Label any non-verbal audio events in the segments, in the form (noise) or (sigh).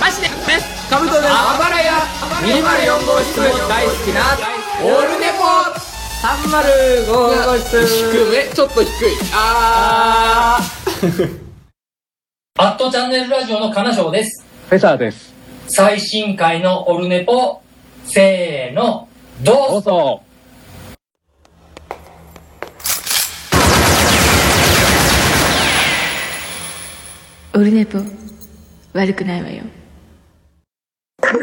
マジでねカブトですあばらや204号室も大好きなオールネポ305号室低めちょっと低いあアットチャンネルラジオの金賞です。フェザーです。最新回のオルネポ、せーの、どうぞ。オルネポ悪くないわよラ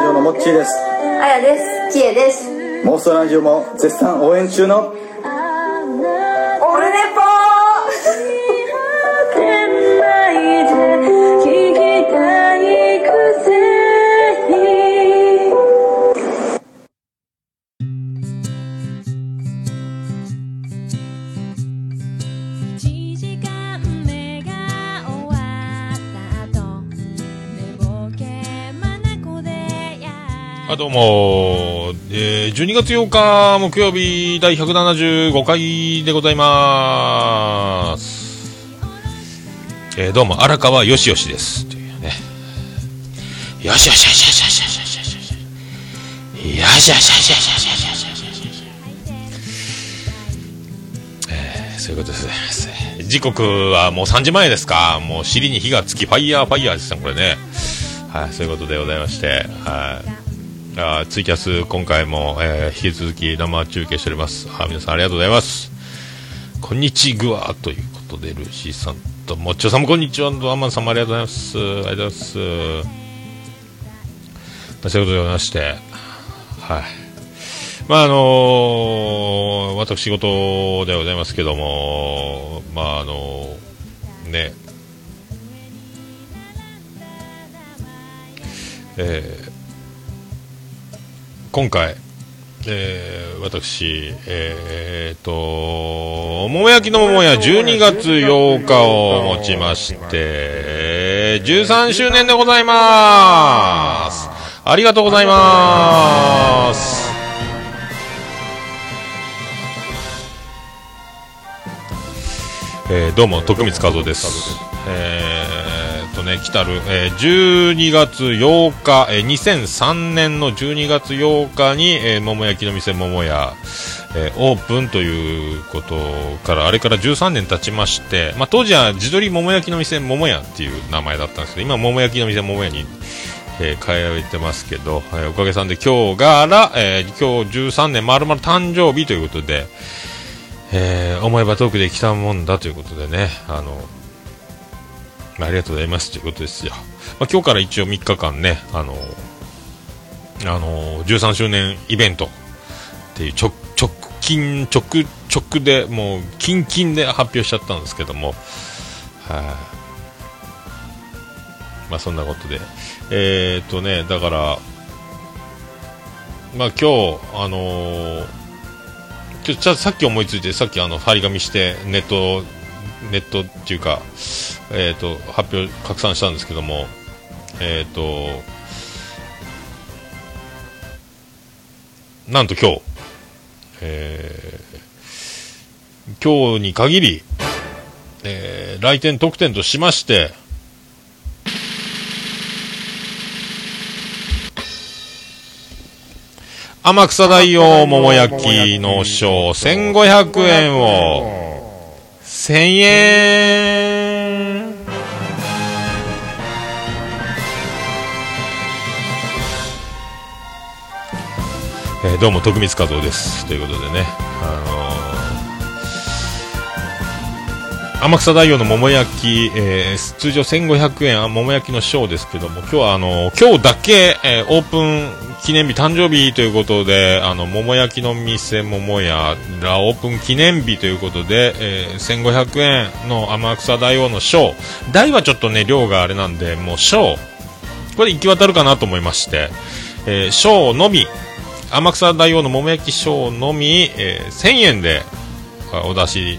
ジオのモッチーですあやです。きえです。妄想ラジオも絶賛応援中のあどうも、えー、12月8日木曜日第175回でございます。えー、どうも荒川よしよしです。というね。よしよしよしよしよしよしよしよしよしよしよしよしよしよしよしえーそういうことです。時刻はもう3時前ですか。もう尻に火がつき、ファイヤーファイヤーですね、これね。はい、そういうことでございまして、はい。あツイキャス今回も、えー引き続き生中継しております。あ皆さんありがとうございます。こんにちは。ということでルーシーさんともっちょさんもこんにちは。アンマンさんもありがとうございます。ありがとうございます。まあそういうことでございましてはい。まああのー私事でございますけどもまああのーね。えー今回、えー私、えー、と、桃焼きの桃屋12月8日をもちまして、13周年でございます。ありがとうございます。えーどうも徳光和夫です。えーね、来たる、えー12月8日、えー2003年の12月8日に、えー桃焼きの店桃屋、えーオープンということから、あれから13年経ちまして、まあ、当時は地鶏桃焼きの店桃屋っていう名前だったんですけど、今桃焼きの店桃屋に、えー変えられてますけど、えーおかげさんで今日がえー今日13年丸々誕生日ということで、えー思えば遠くで来たもんだということでね、あの、ありがとうございますということですよ。まあ、今日から一応3日間ね、あの、あの、13周年イベントっていう直、直近、直、直で、もう、キンキンで発表しちゃったんですけども、はい、まあそんなことで。えー、っとね、だから、まあ今日、あのーちょちょさっき思いついてさっきあの張り紙してネットネットっていうか、えー、と発表拡散したんですけどもえっ、となんと今日、えー今日に限り、えー来店特典としまして天草大王桃焼きの賞1500円を。1000円。えーどうも徳光和夫です。ということでねあのー天草大王の桃焼き、えー通常1500円あ桃焼きのショーですけども今日はあの今日だけ、えーオープン記念日誕生日ということであの桃焼きの店桃屋らオープン記念日ということで、えー1500円の天草大王のショー。大はちょっとね量があれなんでもうショー。これ行き渡るかなと思いまして、えーショーのみ天草大王の桃焼きショーのみ、えー1000円でお出し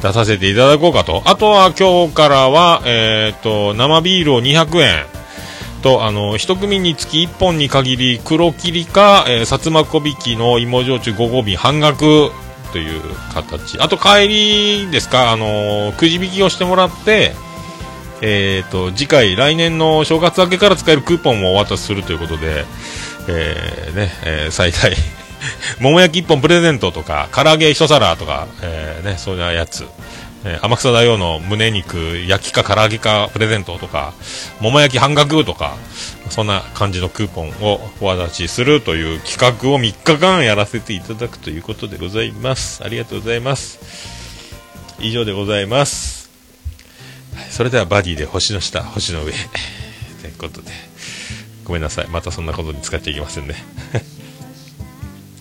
出させていただこうかと。あとは今日からは、えっ、と、生ビールを200円と、あの、一組につき1本に限り、黒霧か、えー、薩摩小引きの芋焼酎5合瓶半額という形。あと帰りですか、あのくじ引きをしてもらって、えっ、と、次回、来年の正月明けから使えるクーポンをお渡しするということで、えー、ね、えー最大、(laughs) 桃焼き1本プレゼントとか、唐揚げ1皿とか、えー、ね、そういうやつ。えー天草大王の胸肉、焼きか唐揚げかプレゼントとか、桃焼き半額とか、そんな感じのクーポンをお渡しするという企画を3日間やらせていただくということでございます。ありがとうございます。以上でございます。それではバディで星の下、星の上。ということで、ごめんなさい。またそんなことに使っちゃいけませんね。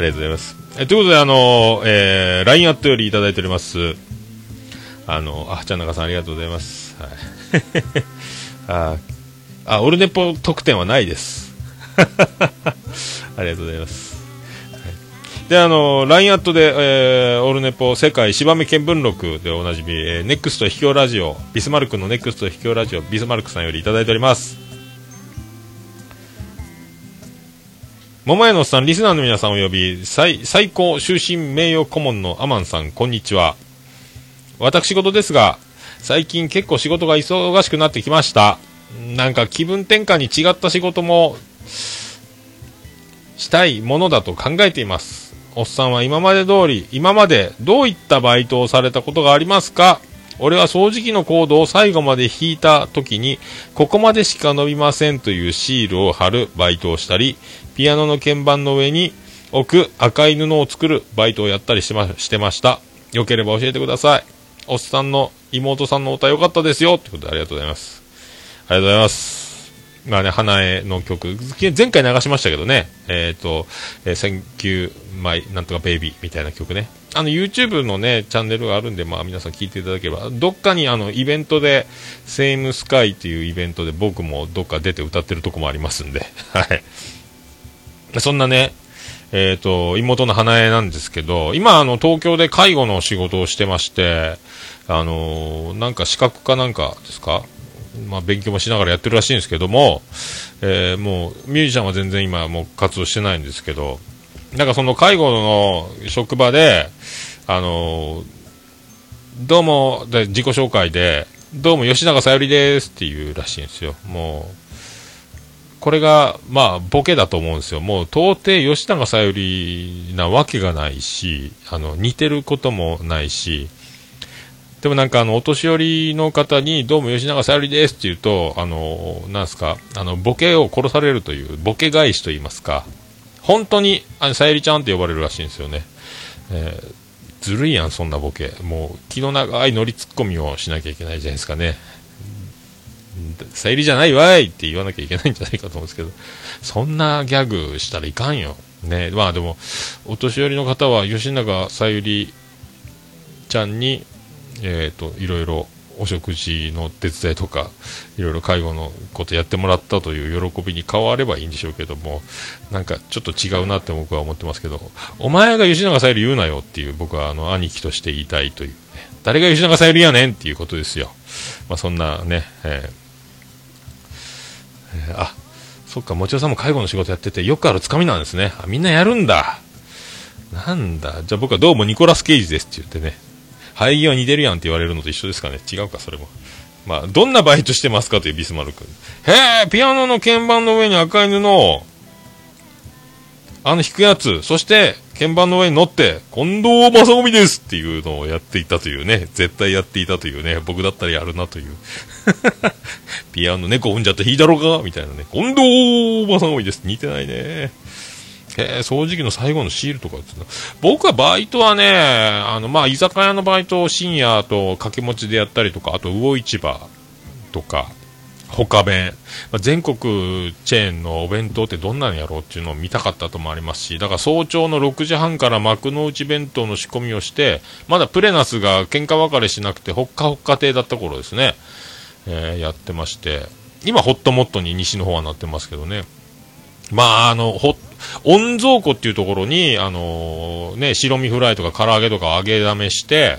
ありがとうございます。えということで、あの、えー、LINE アットよりいただいております。あの、あ、ちゃんなかさんありがとうございます。はい。(laughs) あ、あ、オルネポ特典はないです。(laughs) ありがとうございます。で、あの、LINE アットで、えー、オルネポ世界芝目見聞録でおなじみ、えー、ネクスト秘境ラジオ、ビスマルクのネクスト秘境ラジオ、ビスマルクさんよりいただいております。桃屋のおっさん、リスナーの皆さんおよび、最、最高終身名誉顧問のアマンさん、こんにちは。私事ですが、最近結構仕事が忙しくなってきました。なんか気分転換に違った仕事も、したいものだと考えています。おっさんは今まで通り、今までどういったバイトをされたことがありますか？俺は掃除機のコードを最後まで引いた時に、ここまでしか伸びませんというシールを貼るバイトをしたり、ピアノの鍵盤の上に置く赤い布を作るバイトをやったりしてましてました。よければ教えてください。おっさんの妹さんの歌良かったですよ。ということでありがとうございます。ありがとうございます。まあね、花江の曲、前回流しましたけどね、えっ、と、えー、 Thank you my なんとか baby みたいな曲ね。あの、YouTube のね、チャンネルがあるんで、まあ皆さん聞いていただければ、どっかにあの、イベントで、セイムスカイっていうイベントで僕もどっか出て歌ってるとこもありますんで、(laughs) はい。そんなね、えっ、と、妹の花江なんですけど、今、あの、東京で介護の仕事をしてまして、あのーなんか資格かなんかですか？まあ、勉強もしながらやってるらしいんですけども、えーもう、ミュージシャンは全然今もう活動してないんですけど、なんかその介護の職場で、あのどうも、で自己紹介で、どうも吉永小百合ですっていうらしいんですよ。もう、これが、まあ、ボケだと思うんですよ。もう、到底吉永小百合なわけがないし、あの、似てることもないし、でもなんかあの、お年寄りの方に、どうも吉永小百合ですって言うと、あの、なんすか、あの、ボケを殺されるという、ボケ返しと言いますか、本当に、あの、さゆりちゃんって呼ばれるらしいんですよね。えーずるいやん、そんなボケ。もう、気の長い乗りツッコミをしなきゃいけないじゃないですかね。さゆりじゃないわいって言わなきゃいけないんじゃないかと思うんですけど、そんなギャグしたらいかんよ。ね、まあでも、お年寄りの方は吉永さゆりちゃんに、えっ、と、いろいろお食事の手伝いとか、いろいろ介護のことやってもらったという喜びに変わればいいんでしょうけども、なんかちょっと違うなって僕は思ってますけど、お前が吉永さゆり言うなよっていう僕はあの兄貴として言いたいという、誰が吉永さゆりやねんっていうことですよ。まあそんなね、えーえーあ、そっか、もちさんも介護の仕事やってて、よくあるつかみなんですね。あ、みんなやるんだ。なんだ。じゃあ僕はどうもニコラス・ケイジですって言ってね。生え際似てるやんって言われるのと一緒ですかね。違うか、それも。まあ、どんなバイトしてますかというビスマルク。へえ、ピアノの鍵盤の上に赤い布を、あの弾くやつ、そして、鍵盤の上に乗って、近藤正臣ですっていうのをやっていたというね、絶対やっていたというね、僕だったらやるなという。ピアノ猫踏んじゃって弾いたろうかみたいなね、近藤正臣です。似てないね。へえ、掃除機の最後のシールとかって僕はバイトはね、あの、まあ、居酒屋のバイトを深夜と掛け持ちでやったりとか、あと魚市場とか、他弁、まあ、全国チェーンのお弁当ってどんなんやろうっていうのを見たかったともありますし、だから早朝の6時半から幕の内弁当の仕込みをして、まだプレナスが喧嘩別れしなくて、ほっかほっか亭だった頃ですね、えーやってまして、今ホットモットに西の方はなってますけどね。まあ、あの、ほ、温蔵庫っていうところに、あのね、白身フライとか唐揚げとか揚げだめして、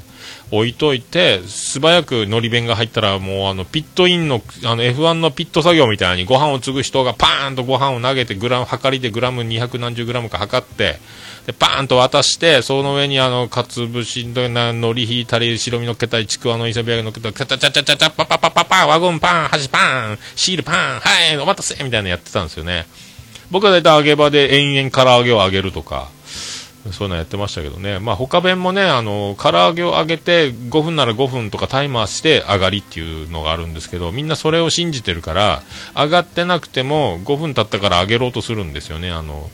置いといて、素早く海苔弁が入ったら、もうあの、ピットインの、あの、F1 のピット作業みたいにご飯を継ぐ人がパーンとご飯を投げて、グラム、測りでグラム200何十グラムか測って、で、パーンと渡して、その上にあの、かつぶしのな海苔引いたり、白身のっけたり、ちくわの磯辺揚げのっけたり、チャチャチャチャチャチャ、パパパパパン、ワゴンパン、箸パン、シールパン、はい、お待たせみたいなのやってたんですよね。僕は大体揚げ場で延々唐揚げを揚げるとか、そういうのやってましたけどね。まあ他弁もね、あの、唐揚げを揚げて5分なら5分とかタイマーして上がりっていうのがあるんですけど、みんなそれを信じてるから、上がってなくても5分経ったから揚げろうとするんですよね。あの、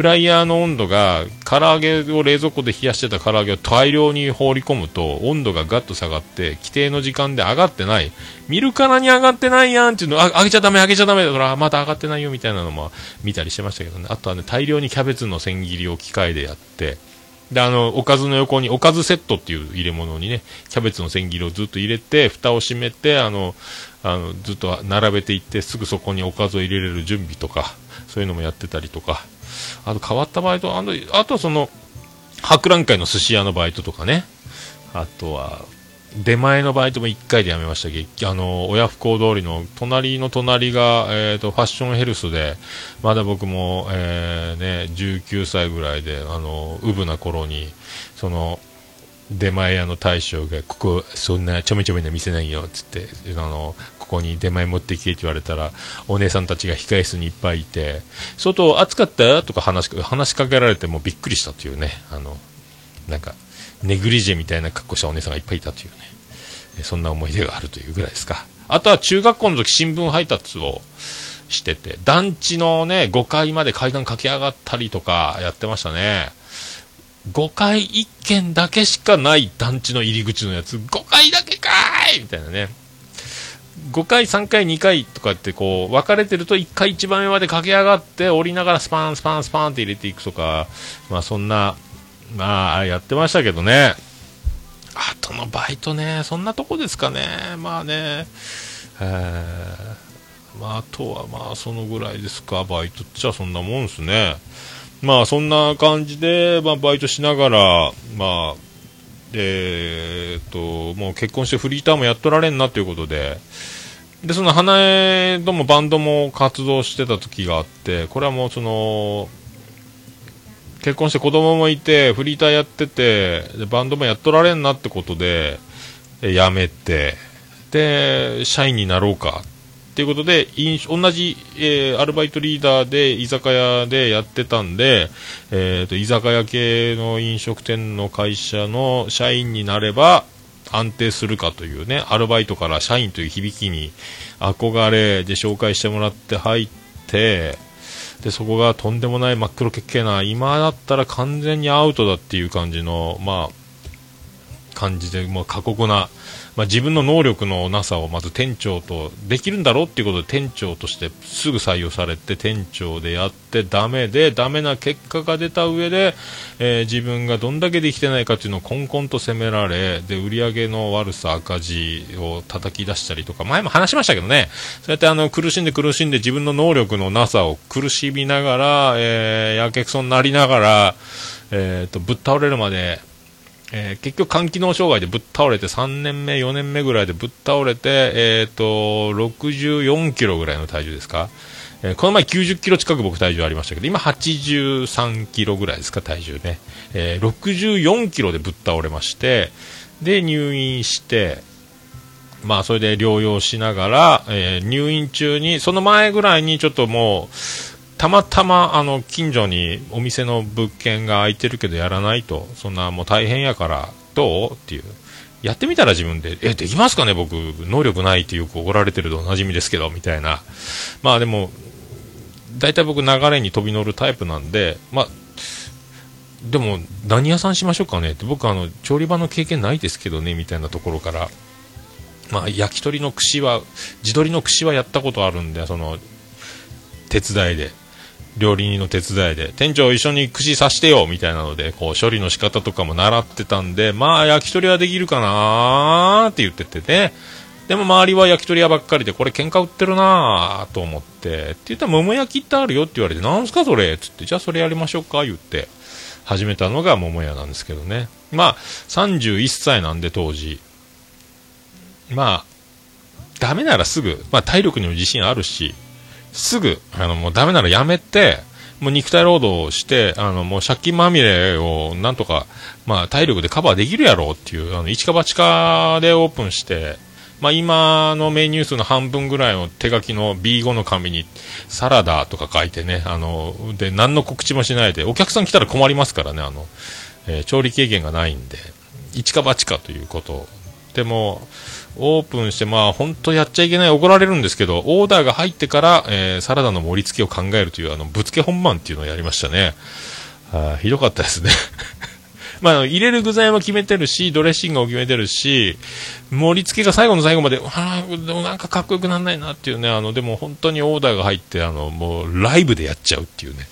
フライヤーの温度が、唐揚げを冷蔵庫で冷やしてた唐揚げを大量に放り込むと、温度がガッと下がって、規定の時間で上がってない。見るからに上がってないやんっていうの、あ、上げちゃダメ、上げちゃダメだから、また上がってないよみたいなのも見たりしてましたけどね。あとはね、大量にキャベツの千切りを機械でやって、で、あの、おかずの横に、おかずセットっていう入れ物にね、キャベツの千切りをずっと入れて、蓋を閉めて、あの、あの、ずっと並べていって、すぐそこにおかずを入れれる準備とか、そういうのもやってたりとか、あと変わったバイト、あの、あとはその、博覧会の寿司屋のバイトとかね、あとは、出前のバイトも1回で辞めました。け、あの、親不孝通りの隣の隣が、えっ、と、ファッションヘルスで、まだ僕も、えーね、19歳ぐらいで、あの、うぶな頃に、その、出前屋の大将が、ここ、そんなちょめちょめな店ないよ、つって、あの、こに出前持ってきてって言われたら、お姉さんたちが控え室にいっぱいいて、外暑かった？とか話し話しかけられてもびっくりしたというね、あの、なんか、ネグリジェみたいな格好したお姉さんがいっぱいいたというね、そんな思い出があるというぐらいですか。あとは中学校の時新聞配達をしてて、団地のね、5階まで階段駆け上がったりとかやってましたね。5階1軒だけしかない団地の入り口のやつ、5階だけかーいみたいなね。5回、3回、2回とかってこう分かれてると1回一番上まで駆け上がって降りながらスパンスパンスパンって入れていくとか、まあそんな、まあやってましたけどね。あとのバイトね、そんなとこですかね。まあね、えーまああとはまあそのぐらいですか、バイトっちゃそんなもんですね。まあそんな感じで、まあバイトしながら、まあ、えーっと、もう結婚してフリーターもやっとられんなということで、で、その花江ともバンドも活動してた時があって、これはもうその、結婚して子供もいて、フリーターやってて、でバンドもやっとられんなってことで、辞めて、で、社員になろうか。っていうことで、同じ、えーアルバイトリーダーで居酒屋でやってたんで、えーと、居酒屋系の飲食店の会社の社員になれば安定するかというね、アルバイトから社員という響きに憧れで紹介してもらって入って、で、そこがとんでもない真っ黒けっけな、今だったら完全にアウトだっていう感じの、まあ、感じで、もう過酷な、まあ、自分の能力のなさをまず店長とできるんだろうっていうことで店長としてすぐ採用されて店長でやってダメでダメな結果が出た上で、えー自分がどんだけできてないかっていうのをコンコンと責められで売り上げの悪さ赤字を叩き出したりとか前も話しましたけどね。そうやってあの苦しんで苦しんで自分の能力のなさを苦しみながら、えーやけくそになりながら、えーとぶっ倒れるまでえー結局肝機能障害でぶっ倒れて3年目、4年目ぐらいでぶっ倒れて、えっ、と、64キロぐらいの体重ですか？えーこの前90キロ近く僕体重ありましたけど、今83キロぐらいですか、体重ね。えー64キロでぶっ倒れまして、で、入院して、まあ、それで療養しながら、えー入院中に、その前ぐらいにちょっともう、たまたまあの近所にお店の物件が空いてるけどやらないとそんなもう大変やからどうっていう。やってみたら自分でえできますかね僕。能力ないってよく怒られてるとおなじみですけどみたいな。まあでも大体僕流れに飛び乗るタイプなんでまあでも何屋さんしましょうかねって。僕あの調理場の経験ないですけどねみたいなところから。まあ、焼き鳥の串は、地鶏の串はやったことあるんで、その、手伝いで。料理人の手伝いで、店長一緒に串刺してよみたいなので、こう処理の仕方とかも習ってたんで、まあ焼き鳥はできるかなーって言っててね。でも周りは焼き鳥屋ばっかりで、これ喧嘩売ってるなーと思って、って言ったら桃焼きってあるよって言われて、なんすかそれっつって、じゃあそれやりましょうか言って、始めたのが桃屋なんですけどね。まあ、31歳なんで当時。まあ、ダメならすぐ、まあ体力にも自信あるし、すぐ、あの、もうダメならやめて、もう肉体労働をして、あの、もう借金まみれをなんとか、まあ体力でカバーできるやろうっていう、あの、一か八かでオープンして、まあ今のメニュー数の半分ぐらいの手書きの B5 の紙にサラダとか書いてね、あの、で、何の告知もしないで、お客さん来たら困りますからね、あの、えー調理経験がないんで、一か八かということ。でも、オープンして、まあ、本当やっちゃいけない、怒られるんですけど、オーダーが入ってから、えーサラダの盛り付けを考えるという、あの、ぶつけ本番っていうのをやりましたね。あひどかったですね。(laughs) まあ、入れる具材も決めてるし、ドレッシングも決めてるし、盛り付けが最後の最後まで、ああ、でもなんかかっこよくなんないなっていうね、あの、でも本当にオーダーが入って、あの、もうライブでやっちゃうっていうね。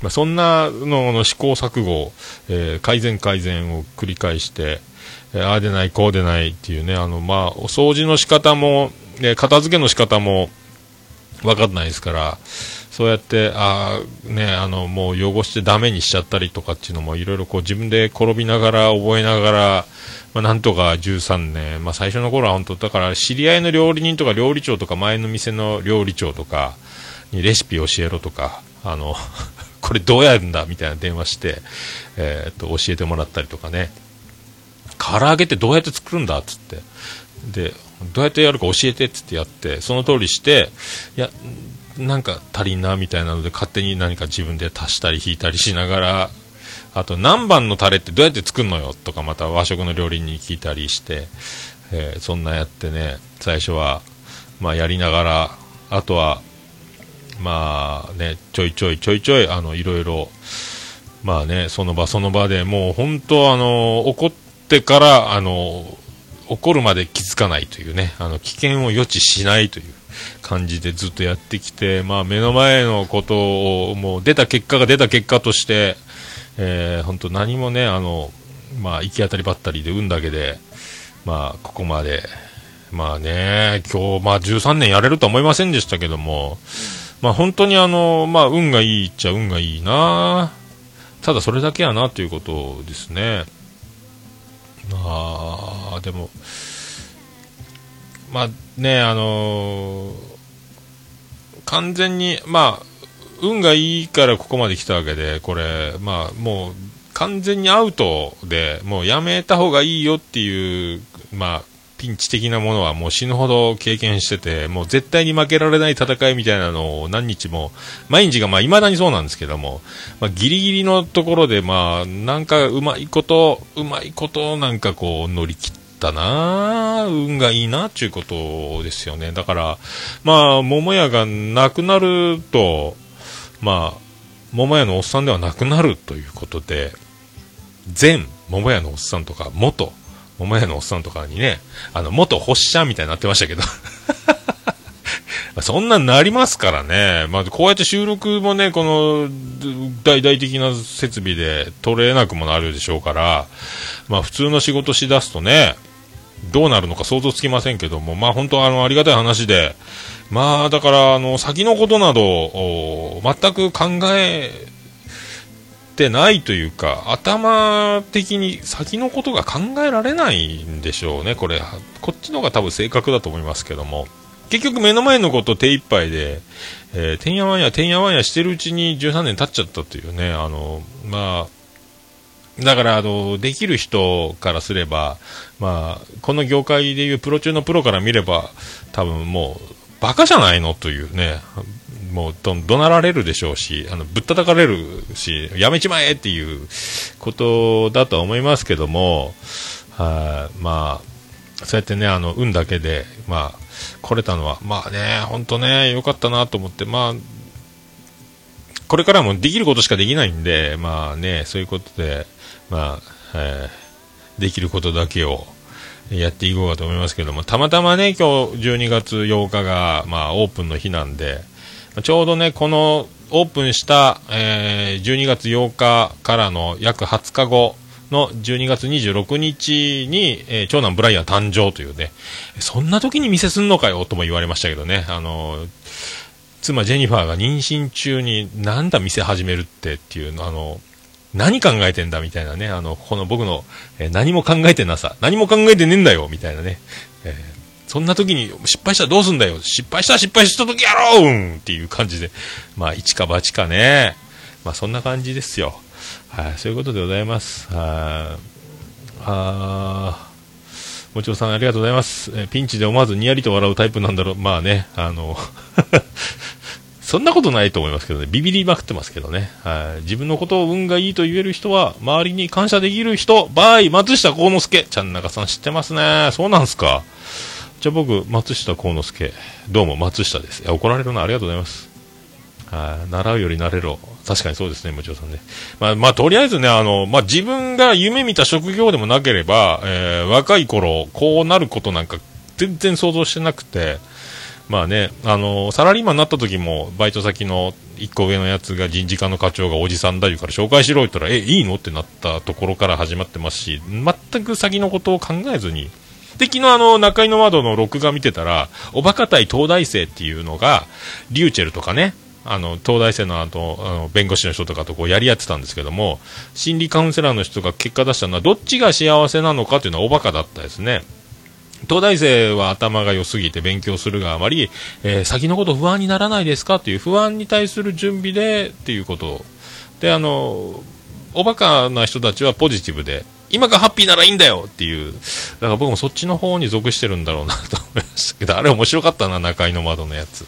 まあ、そんなのの試行錯誤、えー改善改善を繰り返して、ああでない、こうでないっていうね、あの、まあ、お掃除の仕方も、ね、片付けの仕方も分かんないですから、そうやって、ああ、ね、あの、もう汚してダメにしちゃったりとかっていうのもいろいろこう自分で転びながら、覚えながら、まあ、なんとか13年、まあ、最初の頃は本当、だから知り合いの料理人とか料理長とか前の店の料理長とかにレシピ教えろとか、あの、(laughs) これどうやるんだみたいな電話して、えーっと、教えてもらったりとかね。唐揚げってどうやって作るんだっつって。で、どうやってやるか教えてっつってやって、その通りして、いや、なんか足りんなみたいなので勝手に何か自分で足したり引いたりしながら、あと何番のタレってどうやって作るのよとかまた和食の料理に聞いたりして、えーそんなやってね、最初は、まあやりながら、あとは、まあね、ちょいちょいちょいちょい、あの、いろいろ、まあね、その場その場でもう本当あの、怒ってってから、あの、怒るまで気づかないというね、あの、危険を予知しないという感じでずっとやってきて、まあ目の前のことを、もう出た結果が出た結果として、えー、本当何もね、あの、まあ行き当たりばったりで運だけで、まあここまで、まあね、今日、まあ13年やれるとは思いませんでしたけども、まあ本当にあの、まあ運がいいっちゃ運がいいなただそれだけやなということですね。まあ、でも、まあね、あの完全に、まあ、運がいいからここまで来たわけで、これ、まあもう完全にアウトで、もうやめた方がいいよっていう、まあ、ピンチ的なものはもう死ぬほど経験してて、もう絶対に負けられない戦いみたいなのを何日も、毎日がまあ未だにそうなんですけども、まあギリギリのところでまあなんかうまいこと、うまいことなんかこう乗り切ったな運がいいなっていうことですよね。だから、まあ桃屋がなくなると、まあ、桃屋のおっさんではなくなるということで、全桃屋のおっさんとか、元桃屋のおっさんとかにね、あの、元星ちゃんみたいになってましたけど。(laughs) そんなんなりますからね。まあ、こうやって収録もね、この、大々的な設備で取れなくもなるでしょうから、まあ、普通の仕事しだすとね、どうなるのか想像つきませんけども、まあ、本当あの、ありがたい話で、まあ、だから、あの、先のことなど、全く考えてないというか、頭的に先のことが考えられないんでしょうね、これ。こっちの方が多分正確だと思いますけども。結局目の前のこと手一杯で、えー、てんやわんや、てんやわんやしてるうちに13年経っちゃったというね、あの、まあ、だから、あの、できる人からすれば、まあ、この業界でいうプロ中のプロから見れば、多分もう、バカじゃないのというね、もうど、怒鳴られるでしょうし、あの、ぶったたかれるし、やめちまえっていうことだと思いますけども、はい、まあ、そうやってね、あの、運だけで、まあ、来れたのは、まあね、本当ね、良かったなと思って、まあ、これからもできることしかできないんで、まあね、そういうことで、まあ、えーできることだけを、やっていこうかと思いますけども、たまたまね、今日12月8日が、まあ、オープンの日なんで、ちょうどね、このオープンした、えー12月8日からの約20日後の12月26日に、えー長男ブライアン誕生というね、そんな時に店すんのかよとも言われましたけどね、あの妻ジェニファーが妊娠中になんだ店始めるってっていうの、あの、何考えてんだみたいなね、あの、この僕の、えー何も考えてなさ、何も考えてねえんだよみたいなね、えーそんな時に失敗したらどうすんだよ失敗したら失敗した時やろうんっていう感じで、まあ、一か八かね、まあ、そんな感じですよ。はい、そういうことでございます。はい。あーもちろさんありがとうございます。えピンチで思わずにやりと笑うタイプなんだろう。まあね、あの、(laughs) そんなことないと思いますけどね、ビビりまくってますけどね。はい。自分のことを運がいいと言える人は、周りに感謝できる人、バイ、松下幸之助。ちゃん中さん知ってますね。そうなんすか。じゃあ僕、松下幸之助。どうも、松下です。いや、怒られるな。ありがとうございます。はい。習うより慣れろ。確かにそうですね、もちろんさんね。まあ、まあ、とりあえずね、あの、まあ、自分が夢見た職業でもなければ、えー若い頃、こうなることなんか全然想像してなくて、まあね、あのサラリーマンになった時も、バイト先の一個上のやつが人事課の課長がおじさんだいうから紹介しろ言ったら、え、いいの？ってなったところから始まってますし、全く先のことを考えずに、で、昨日あの、中井の窓の録画見てたら、おバカ対東大生っていうのが、リューチェルとかね、あの、東大生の後、あの、弁護士の人とかとこうやり合ってたんですけども、心理カウンセラーの人が結果出したのは、どっちが幸せなのかというのはおバカだったですね。東大生は頭が良すぎて勉強するがあまり、えー先のこと不安にならないですかという不安に対する準備でっていうことであのおバカな人たちはポジティブで今がハッピーならいいんだよっていう。だから僕もそっちの方に属してるんだろうなと思いましたけどあれ面白かったな中井の窓のやつ。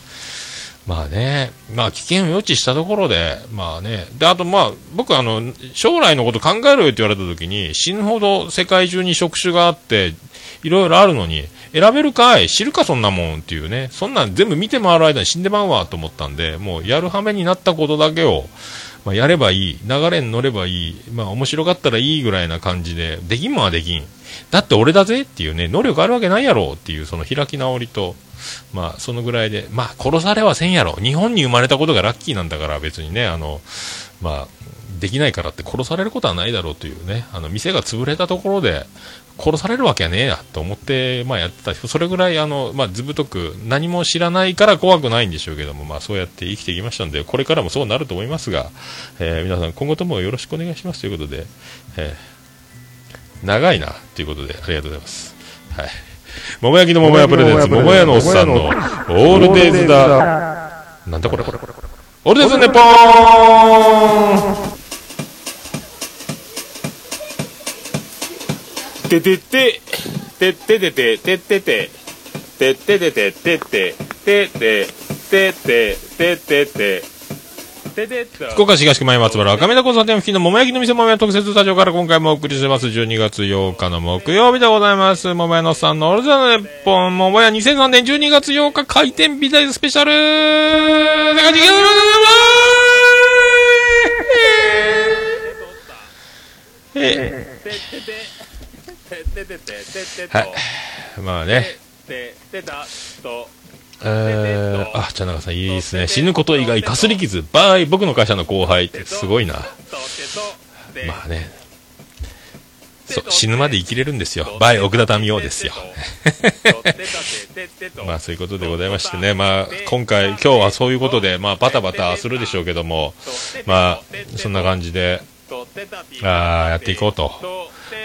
まあね、まあ危険を予知したところで、まあね、で、あとまあ、僕あの、将来のこと考えろよって言われた時に、死ぬほど世界中に職種があって、いろいろあるのに、選べるかい?知るかそんなもんっていうね、そんなん全部見て回る間に死んでまうわと思ったんで、もうやるはめになったことだけを、まあ、やればいい、流れに乗ればいい、まあ面白かったらいいぐらいな感じで、できんもんはできん。だって俺だぜっていうね、能力あるわけないやろっていうその開き直りと、まあそのぐらいで、まあ殺されはせんやろ。日本に生まれたことがラッキーなんだから別にね、あの、まあ、できないからって殺されることはないだろうというね、あの店が潰れたところで、殺されるわけはねえやと思って、まあ、やってた。それぐらいあの、まあ、ずぶとく何も知らないから怖くないんでしょうけども、まあ、そうやって生きてきましたのでこれからもそうなると思いますが、えー皆さん今後ともよろしくお願いします。ということで、えー長いなということでありがとうございます。はい。桃焼きの桃屋プレゼンツ、桃屋のおっさんの、オールデイズだ、なんだこれ、オールデイズネポーンててて、てててて、ててて、てててて、てて、てて、てて、ててて、福岡市東区前松原赤目田交差点付近の桃焼きの店桃屋特設スタジオから今回もお送りしてます12月8日の木曜日でございます。桃屋のさんのオルザネッポン桃屋2003年12月8日開店美大スペシャル世界的なえはい。まあね。えー、あ、じゃあなんかさんいいですね。死ぬこと以外かすり傷。 by、僕の会社の後輩ってすごいな。まあね。そう、死ぬまで生きれるんですよ。 by、奥田民生ですよ。まあそういうことでございましてね。まあ今回、今日はそういうことで、まあバタバタするでしょうけども、まあそんな感じで、あーやっていこうと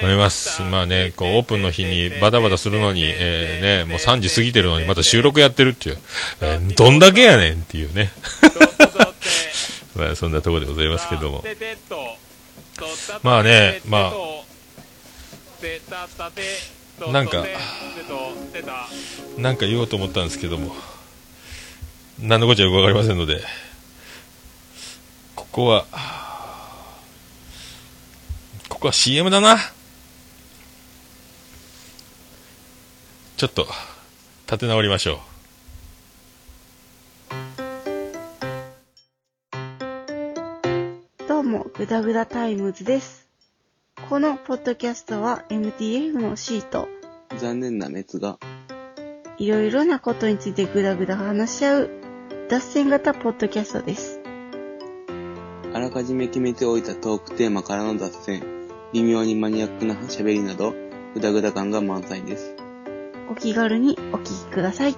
思います。まあね、こうオープンの日にバタバタするのに、えーね、もう3時過ぎてるのにまた収録やってるっていう、えーどんだけやねんっていうね。(laughs) まあそんなところでございますけども。まあね、まあ、なんか、なんか言おうと思ったんですけども、何のこっちゃよくわかりませんので、ここは、ここは CM だな。ちょっと、立て直りましょう。どうも、グダグダタイムズです。このポッドキャストは MTF のシート、残念な滅が。いろいろなことについてぐだぐだ話し合う脱線型ポッドキャストです。あらかじめ決めておいたトークテーマからの脱線、微妙にマニアックな喋りなど、ぐだぐだ感が満載です。お気軽にお聞きください。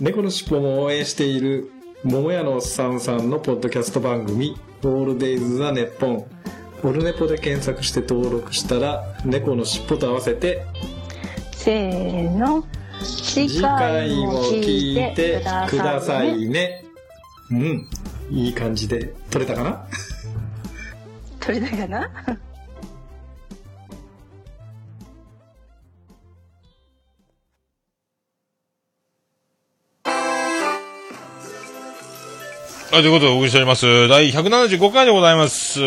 猫のしっぽも応援している桃屋のおっさんさんのポッドキャスト番組「オールデイズ・ザ・ネッポン」オルネポで検索して登録したら猫のしっぽと合わせてせーの次次回も聞いてくださいねうんいい感じで撮れたかな？(laughs) 取れたかな？はい、ということでお送りしております。第175回でございます。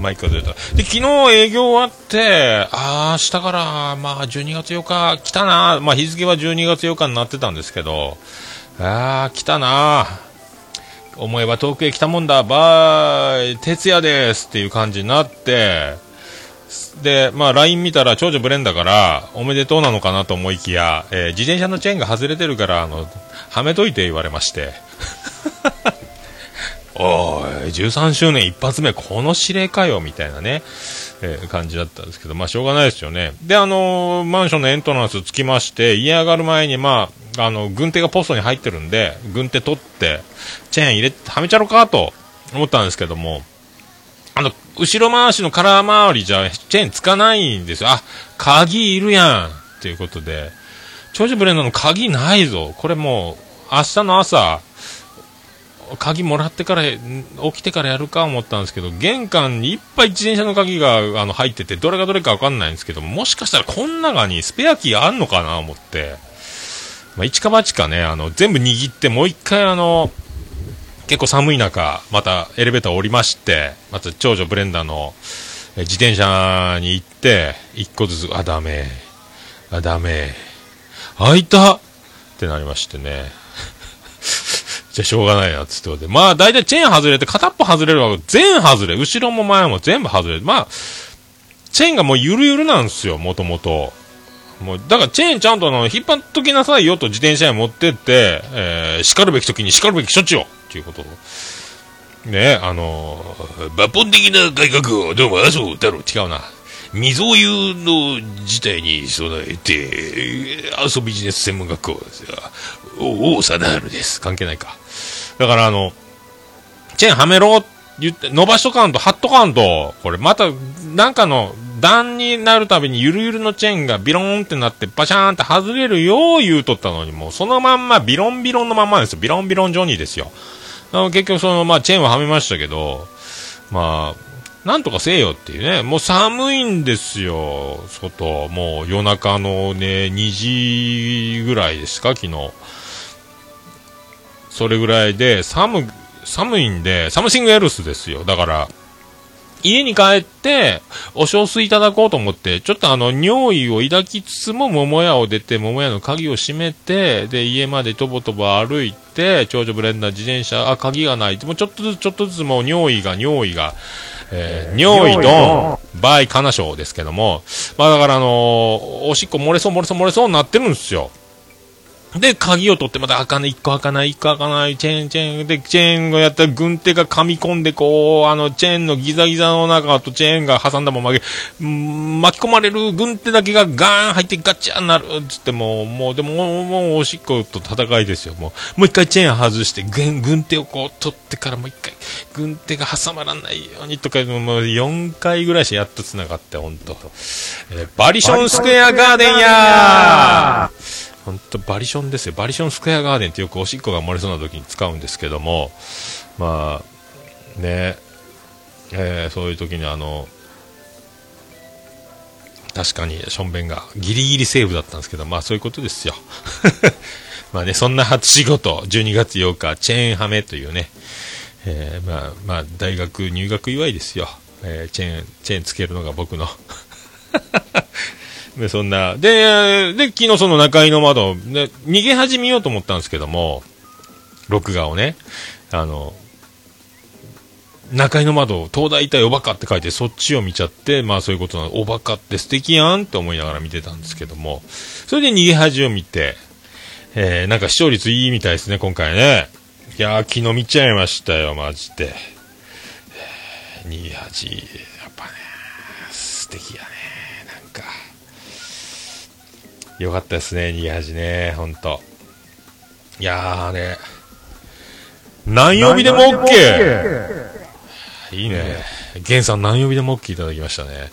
マイクが出た。で、昨日営業終わって、あー、明日から、まあ、12月8日来たな。まあ、日付は12月8日になってたんですけど、ああ、来たな。思えば遠くへ来たもんだ、バーい、徹夜ですっていう感じになって、で、まあ、LINE 見たら長女ブレンだから、おめでとうなのかなと思いきや、えー自転車のチェーンが外れてるから、あの、はめといて言われまして。おい、13周年一発目、この指令かよ、みたいなね、えー感じだったんですけど、まあ、しょうがないですよね。で、あのーマンションのエントランスつきまして、家上がる前に、まあ、あの、軍手がポストに入ってるんで、軍手取って、チェーン入れて、はめちゃろかと思ったんですけども、あの、後ろ回しのカラー回りじゃ、チェーンつかないんですよ。あ、鍵いるやんっていうことで、長女ブレンドの鍵ないぞ。これもう、明日の朝、鍵もらってから、起きてからやるか思ったんですけど、玄関にいっぱい自転車の鍵があの入ってて、どれがどれかわかんないんですけども、しかしたらこの中にスペアキーあんのかな思って、まあ、一か八かね、あの、全部握って、もう一回あの、結構寒い中、またエレベーター降りまして、また長女ブレンダーの自転車に行って、一個ずつ、あ、ダメ、あ、ダメ、開いたってなりましてね。じゃあしょうがないな、つってことで。まあ、大体チェーン外れて、片っぽ外れるわ、全外れ。後ろも前も全部外れる。まあ、チェーンがもうゆるゆるなんですよ、もともと。もう、だからチェーンちゃんとあの、引っ張っときなさいよと自転車に持ってって、えー、叱るべき時に叱るべき処置をっていうこと。ねあのー、抜本的な改革を、どうも、あ、そうだろう、違うな。未曾有の事態に備えて、えー遊びビジネス専門学校ですよ。お、お、貞治です。関係ないか。だからあの、チェーンはめろって言って、伸ばしとかんと、貼っとかんと、これまた、なんかの段になるたびにゆるゆるのチェーンがビローンってなって、バシャーンって外れるよう言うとったのに、もうそのまんまビロンビロンのまんまですよ。ビロンビロンジョニーですよ。結局その、まあチェーンははめましたけど、まあ、なんとかせえよっていうね。もう寒いんですよ、外。もう夜中のね、2時ぐらいですか、昨日。それぐらいで、寒、寒いんで、 Something Else ですよ。だから、家に帰って、お小水いただこうと思って、ちょっとあの、尿意を抱きつつも、桃屋を出て、桃屋の鍵を閉めて、で、家までとぼとぼ歩いて、長女ブレンダー自転車、あ、鍵がない。もうちょっとずつ、ちょっとずつもう尿意が、尿意が、えー、尿意ドン、バイカナショーですけども、まあだからあのーおしっこ漏れそう漏れそう漏れそうになってるんですよ。で、鍵を取って、また開かない、一個開かない、一個開かない、チェーン、チェーン、で、チェーンをやったら軍手が噛み込んで、こう、あの、チェーンのギザギザの中とチェーンが挟んだまま、うん巻き込まれる軍手だけがガーン入ってガチャになる、つってもう、もう、でも、もう、もうおしっこと戦いですよ、もう。もう一回チェーン外して、軍、軍手をこう取ってからもう一回、軍手が挟まらないようにとか、もう4回ぐらいしてやっと繋がって、ほんと。えーバリションスクエアガーデンやー本当バリションですよ。バリションスクエアガーデンってよくおしっこが漏れそうな時に使うんですけども、まあ、ね、えーそういう時にあの、確かに、ションベンがギリギリセーフだったんですけど、まあそういうことですよ。(laughs) まあね、そんな初仕事、12月8日、チェーンハメというね、えーまあ、まあ、大学入学祝いですよ。えーチェーン、チェーンつけるのが僕の。で、そんな、で、で、昨日その中井の窓、で逃げ恥見ようと思ったんですけども、録画をね、あの、中井の窓、東大体おバカって書いて、そっちを見ちゃって、まあそういうことなの、おバカって素敵やんって思いながら見てたんですけども、それで逃げ恥を見て、えー、なんか視聴率いいみたいですね、今回ね。いやー、昨日見ちゃいましたよ、マジで。えー逃げ恥、やっぱね、素敵やね、なんか。よかったですね、逃げ恥ね、ほんと。いやーね、何曜日でも OK! いいね。ゲンさん何曜日でも OK いただきましたね。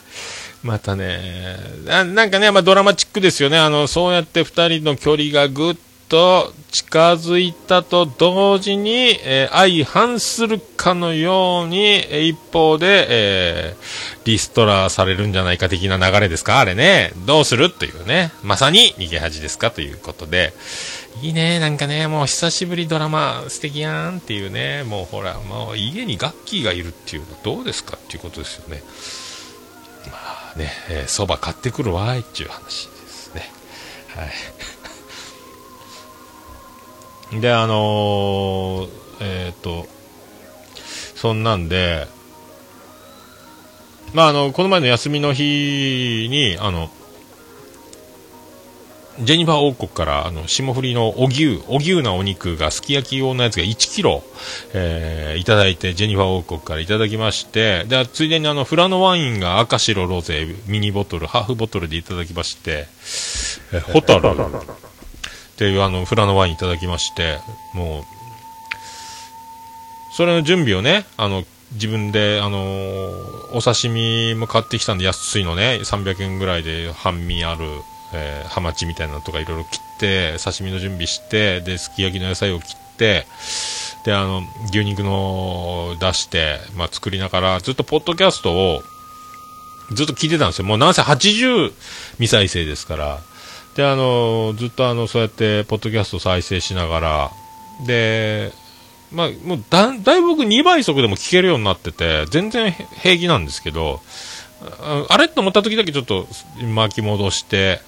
またね、ななんかね、まあ、ドラマチックですよね。あの、そうやって二人の距離がぐっと近づいたと同時に、えー相反するかのように、え一方で、えーリストラされるんじゃないか的な流れですか？あれね。どうする？っていうね。まさに逃げ恥ですか？ということで。いいね。なんかね、もう久しぶりドラマ素敵やんっていうね。もうほら、もう家にガッキーがいるっていうのどうですか？っていうことですよね。まあね、えー蕎麦買ってくるわいっていう話ですね。はい。で、あのーえっ、と、そんなんで、まあ、あの、この前の休みの日に、あの、ジェニファー王国から、あの、霜降りのお牛、お牛なお肉が、すき焼き用のやつが1キロ、えーいただいて、ジェニファー王国からいただきまして、で、ついでにあの、フラノワインが赤白ロゼ、ミニボトル、ハーフボトルでいただきまして、えホタル。っていうあの、フラノワインいただきまして、もう、それの準備をね、あの、自分で、あのーお刺身も買ってきたんで安いのね、300円ぐらいで半身ある、えーハマチみたいなのとかいろいろ切って、刺身の準備して、で、すき焼きの野菜を切って、で、あの、牛肉の出して、まあ、作りながら、ずっとポッドキャストを、ずっと聞いてたんですよ。もうなんせ80未再生ですから。で、あの、ずっとあの、そうやって、ポッドキャスト再生しながら、で、まあ、もうだ、だいぶ僕2倍速でも聞けるようになってて、全然平気なんですけど、あれと思った時だけちょっと巻き戻して、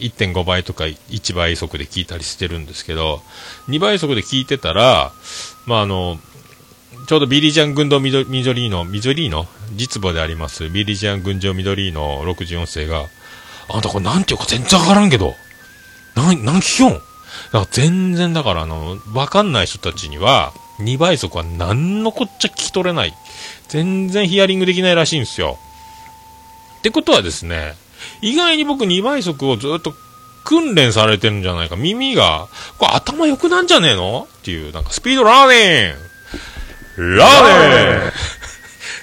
1.5倍とか1倍速で聞いたりしてるんですけど、2倍速で聞いてたら、まあ、あの、ちょうどビリジャン軍道ミドリーノ、ミドリーノ実母であります、ビリジャン軍場ミドリーノ64世が、あんたこれなんていうか全然わからんけど、なん、なん聞きよん？だから全然だからあの、わかんない人たちには、2倍速は何のこっちゃ聞き取れない。全然ヒアリングできないらしいんですよ。ってことはですね、意外に僕2倍速をずっと訓練されてるんじゃないか。耳が、これ頭良くなんじゃねえの？っていう、なんかスピードラーニングラーニング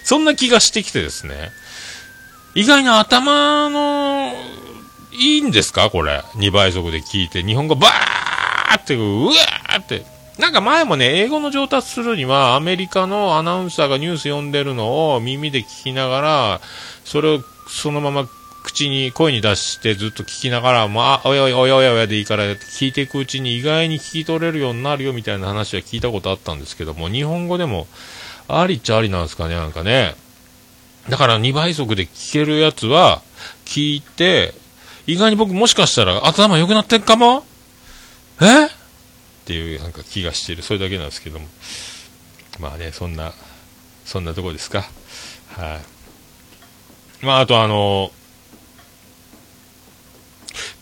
そんな気がしてきてですね。意外に頭の、いいんですか？これ。2倍速で聞いて、日本語バーって、うわーって。なんか前もね、英語の上達するには、アメリカのアナウンサーがニュース読んでるのを耳で聞きながら、それをそのまま口に、声に出してずっと聞きながら、まあ、おやおやおやおやおやでいいから聞いていくうちに意外に聞き取れるようになるよみたいな話は聞いたことあったんですけども、日本語でもありっちゃありなんですかね、なんかね。だから2倍速で聞けるやつは聞いて、意外に僕もしかしたら頭良くなってんかも？え？っていうなんか気がしてる。それだけなんですけども。まあね、そんな、そんなとこですか。はい。まああとあの、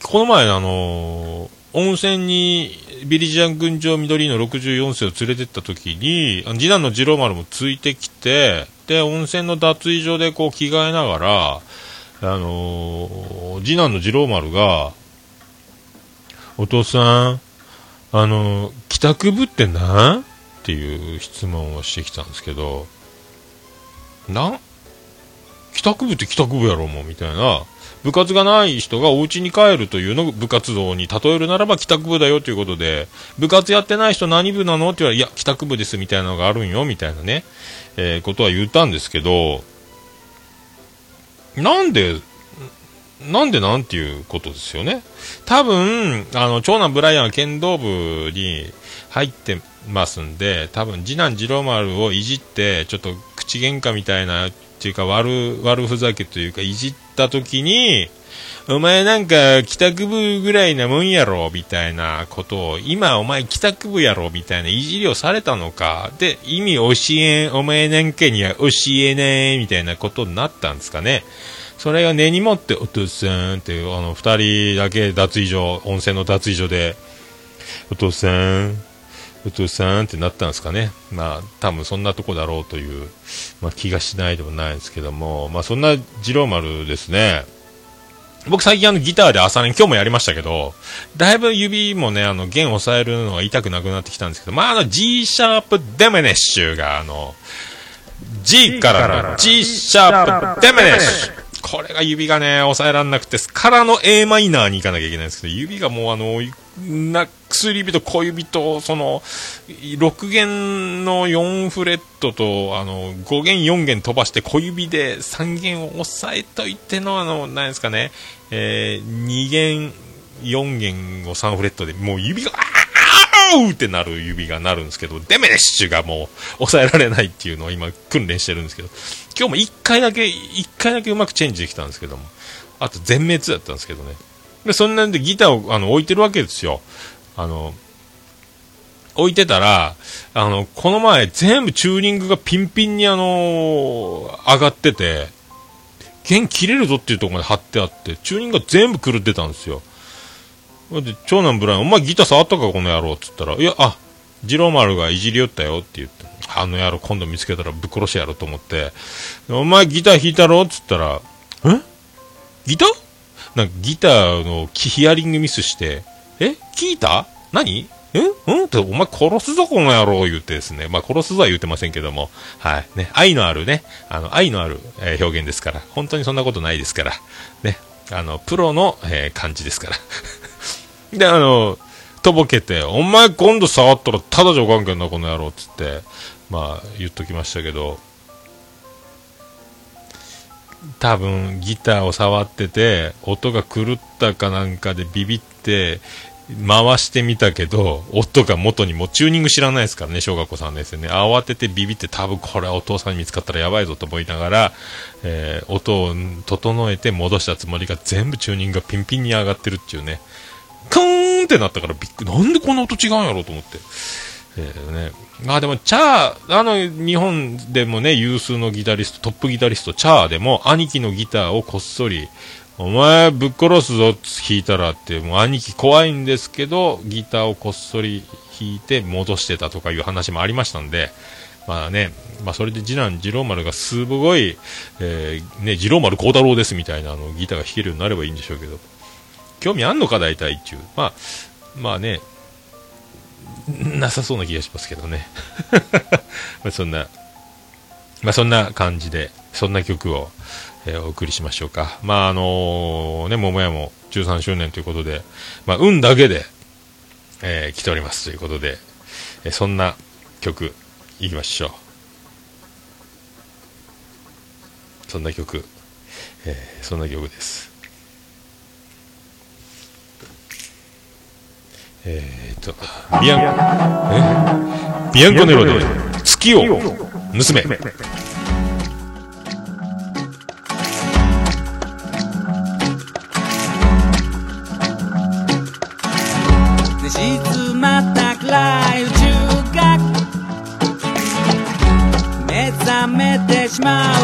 この前あの、温泉にビリジャン群青緑の64世を連れてった時に、次男の次郎丸もついてきて、で、温泉の脱衣所でこう着替えながら、あのー次男の次郎丸が、お父さん、あのー帰宅部って何っていう質問をしてきたんですけど、なん？帰宅部って帰宅部やろもうみたいな、部活がない人がお家に帰るというのを部活動に例えるならば帰宅部だよということで、部活やってない人何部なのって言われいや、帰宅部ですみたいなのがあるんよみたいなね、えーことは言ったんですけど、なんで、なんでなんていうことですよね。多分、あの、長男ブライアンは剣道部に入ってますんで、多分次男次郎丸をいじって、ちょっと口喧嘩みたいな、っていうか悪、悪ふざけというか、いじっった時に、お前なんか帰宅部ぐらいなもんやろ、みたいなことを、今お前帰宅部やろ、みたいないじりをされたのか、で、意味教えん、お前なんかには教えねえ、みたいなことになったんですかね。それが根に持って、お父さんっていう、あの、二人だけ脱衣所、温泉の脱衣所で、お父さん、お父さんってなったんですかね。まあ、多分そんなとこだろうという、まあ、気がしないでもないですけども、まあ、そんな次郎丸ですね。僕最近あのギターで朝練今日もやりましたけど、だいぶ指もね、あの弦を押さえるのが痛くなくなってきたんですけど、まああの G シャープデメネッシュがあの、G からの G シャープデメネッシュこれが指がね、押さえらんなくて、からの A マイナーに行かなきゃいけないんですけど、指がもうあの、な薬指と小指と、その、6弦の4フレットと、あの、5弦4弦飛ばして小指で3弦を押さえといての、あの、何ですかね、えー、2弦、4弦を3フレットで、もう指が、あーってなる指がなるんですけど、デメネッシュがもう抑えられないっていうのを今訓練してるんですけど、今日も1回だけ、1回だけうまくチェンジできたんですけども、あと全滅だったんですけどね。で、そんなんでギターをあの置いてるわけですよ。あの、置いてたら、あの、この前全部チューニングがピンピンにあの上がってて、弦切れるぞっていうところまで貼ってあって、チューニングが全部狂ってたんですよ。で、長男ブライン、お前ギター触ったかこの野郎っつったら、いや、あ、次郎丸がいじりよったよって言って、あの野郎今度見つけたらぶっ殺してやろうと思って、お前ギター弾いたろっつったら、え？ギター？なんかギターのキヒアリングミスして、え？聞いた？何？え？うん？って、お前殺すぞ、この野郎言ってですね。まあ、殺すぞは言ってませんけども、はい。ね、愛のあるね、あの、愛のある、えー表現ですから、本当にそんなことないですから、ね、あの、プロの、えー感じですから。で、あの、とぼけて、お前今度触ったらただじゃおかんけんな、この野郎、つって、まあ、言っときましたけど、多分ギターを触ってて音が狂ったかなんかでビビって回してみたけど音が元にもチューニング知らないですからね小学校3年生ね。慌ててビビって多分これはお父さんに見つかったらやばいぞと思いながら、えー音を整えて戻したつもりが全部チューニングがピンピンに上がってるっていうね。クーンってなったからびっくりなんでこんな音違うんやろうと思って。えーね、まあでも、チャー、あの、日本でもね、有数のギタリスト、トップギタリスト、チャーでも、兄貴のギターをこっそり、お前、ぶっ殺すぞ、弾いたらって、もう兄貴怖いんですけど、ギターをこっそり弾いて戻してたとかいう話もありましたんで、まあね、まあそれで次男、次郎丸がすごい、えーね、次郎丸孝太郎ですみたいなあのギターが弾けるようになればいいんでしょうけど、興味あんのか、大体っていう。まあ、まあね、なさそうな気がしますけどね。(laughs) まあそんな、まあそんな感じで、そんな曲を、えーお送りしましょうか。まああのね、桃屋も13周年ということで、まあ運だけで、えー来ておりますということで、えーそんな曲、いきましょう。そんな曲、えーそんな曲です。えー、と、ビアン、え？ビアンコネロで月を盗め。寝静まった暗い宇宙が目覚めてしまう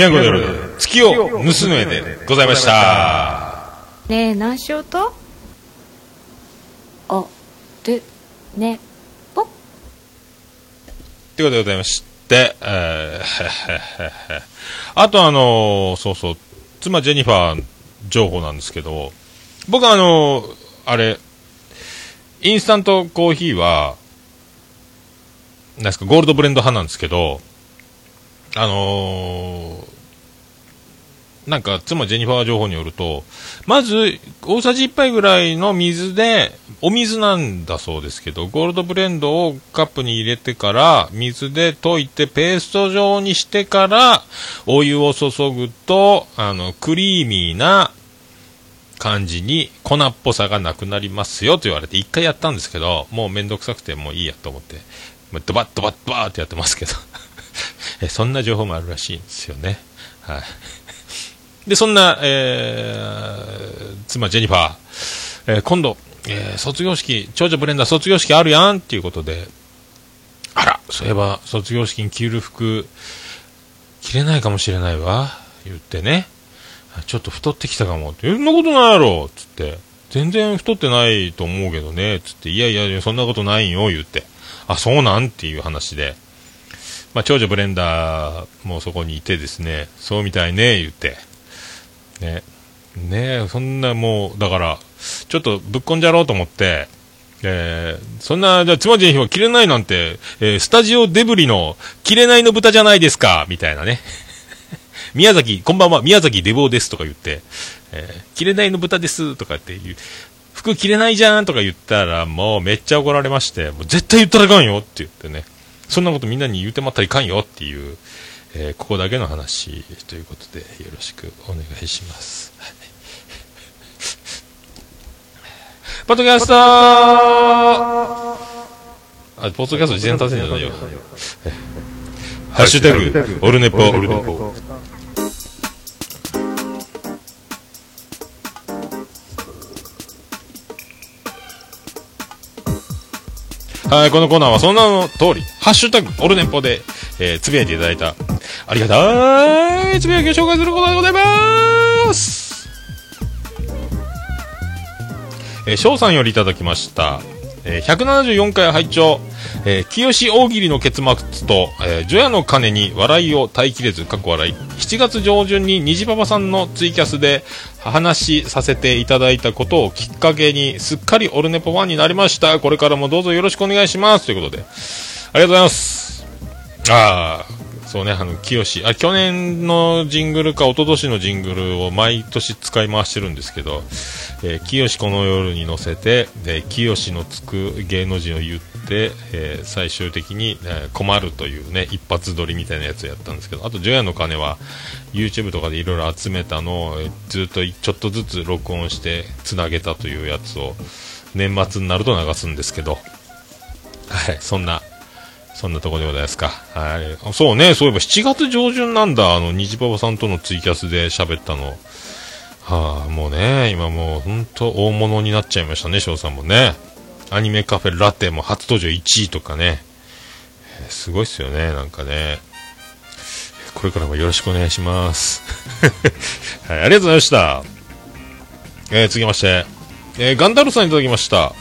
ビアンコネル、月を盗む絵でございました。ねえ何しようと？あでねぽっ。ということでございまして、えーあとあのーそうそう、妻ジェニファー情報なんですけど、僕あのーあれ、インスタントコーヒーは、なんですか、ゴールドブレンド派なんですけど、あのーなんか、妻ジェニファー情報によると、まず、大さじ1杯ぐらいの水で、お水なんだそうですけど、ゴールドブレンドをカップに入れてから、水で溶いてペースト状にしてから、お湯を注ぐと、あの、クリーミーな感じに粉っぽさがなくなりますよと言われて、一回やったんですけど、もうめんどくさくてもういいやと思って、まあドバッドバッドバーってやってますけど、(laughs) そんな情報もあるらしいんですよね。はい。で、そんな、えー、妻ジェニファー、えー今度、えー卒業式、長女ブレンダー卒業式あるやんっていうことで、あら、そういえば卒業式に着る服、着れないかもしれないわ、言ってね、ちょっと太ってきたかも。って、そんなことないやろつって、全然太ってないと思うけどね、つって、いやいや、そんなことないよ、言って、あ、そうなん？っていう話で、まあ、長女ブレンダーもそこにいてですね、そうみたいね、言って、ね、ねそんなもう、だから、ちょっとぶっこんじゃろうと思って、えー、そんな、じゃあ、妻ジェニフは切れないなんて、えースタジオデブリの、切れないの豚じゃないですか、みたいなね。(laughs) 宮崎、こんばんは、宮崎デボですとか言って、えー、切れないの豚ですとかっていう、服着れないじゃんとか言ったら、もうめっちゃ怒られまして、もう絶対言ったらあかんよって言ってね、そんなことみんなに言うてまったらいかんよっていう、えーここだけの話ということで、よろしくお願いします。は (laughs) いポッドキャストあ、ポッドキャスト事前じゃないよ。えハッシュタグ、オルネポ、オルネポ。はい、このコーナーはその名の通り、ハッシュタグ、オルネポで、えーつぶやいていただいた、ありがたいつぶやきを紹介するコーナーでございますえー翔さんよりいただきました。えー174回拝聴、えー、清大喜利の結末と、えー、除夜の鐘に笑いを耐えきれず、過去笑い。7月上旬に虹パパさんのツイキャスで話しさせていただいたことをきっかけに、すっかりオルネポファンになりました。これからもどうぞよろしくお願いします。ということで、ありがとうございます。ああ、そうね、あの、清あ、去年のジングルか、一昨年のジングルを毎年使い回してるんですけど、えー、清この夜に乗せて、で、清のつく芸能人を言って、えー最終的に、えー困るというね、一発撮りみたいなやつをやったんですけど、あと、除夜の鐘は、YouTube とかでいろいろ集めたのを、ずっとちょっとずつ録音して、つなげたというやつを、年末になると流すんですけど、はい、そんな、そんなとこでございますか。はい。そうね、そういえば7月上旬なんだ、あの、虹パパさんとのツイキャスで喋ったの。はあ、もうね、今もう本当大物になっちゃいましたね、翔さんもね。アニメカフェラテも初登場1位とかね。えーすごいっすよね、なんかね。これからもよろしくお願いします。(laughs) はい、ありがとうございました。えー、続きまして、えーガンダルさんいただきました。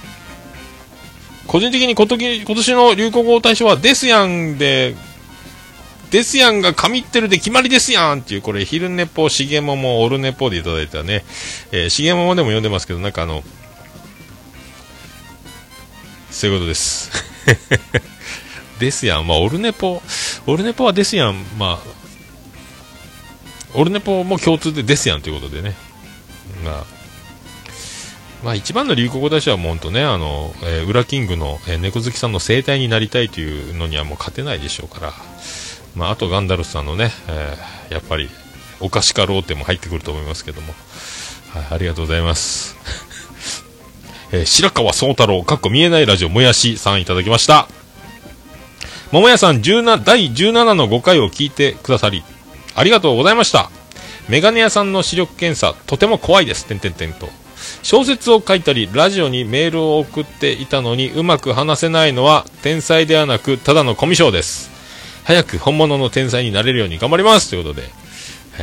個人的に今年の流行語大賞はですやんで、ですやんが神ってるで決まりですやんっていう、これ、昼寝ぽ、しげもも、オルネポでいただいたね、えー、しげももでも読んでますけど、なんかあの、そういうことです。ですやん、まあ、オルネポ、オルネポはですやん、まあ、オルネポも共通でですやんということでね、まあ、まあ一番の流行語大賞はもう本当ね、あの、えー、ウラキングの、えー猫好きさんの生態になりたいというのにはもう勝てないでしょうから、まああとガンダルスさんのね、えーやっぱり、お菓子かローテも入ってくると思いますけども、はい、ありがとうございます。(laughs) えー白川宗太郎、かっこ見えないラジオもやしさんいただきました。桃屋さん17第17の5回を聞いてくださり、ありがとうございました。メガネ屋さんの視力検査、とても怖いです。てんてんてんと。小説を書いたり、ラジオにメールを送っていたのにうまく話せないのは天才ではなく、ただのコミュ障です。早く本物の天才になれるように頑張りますということで、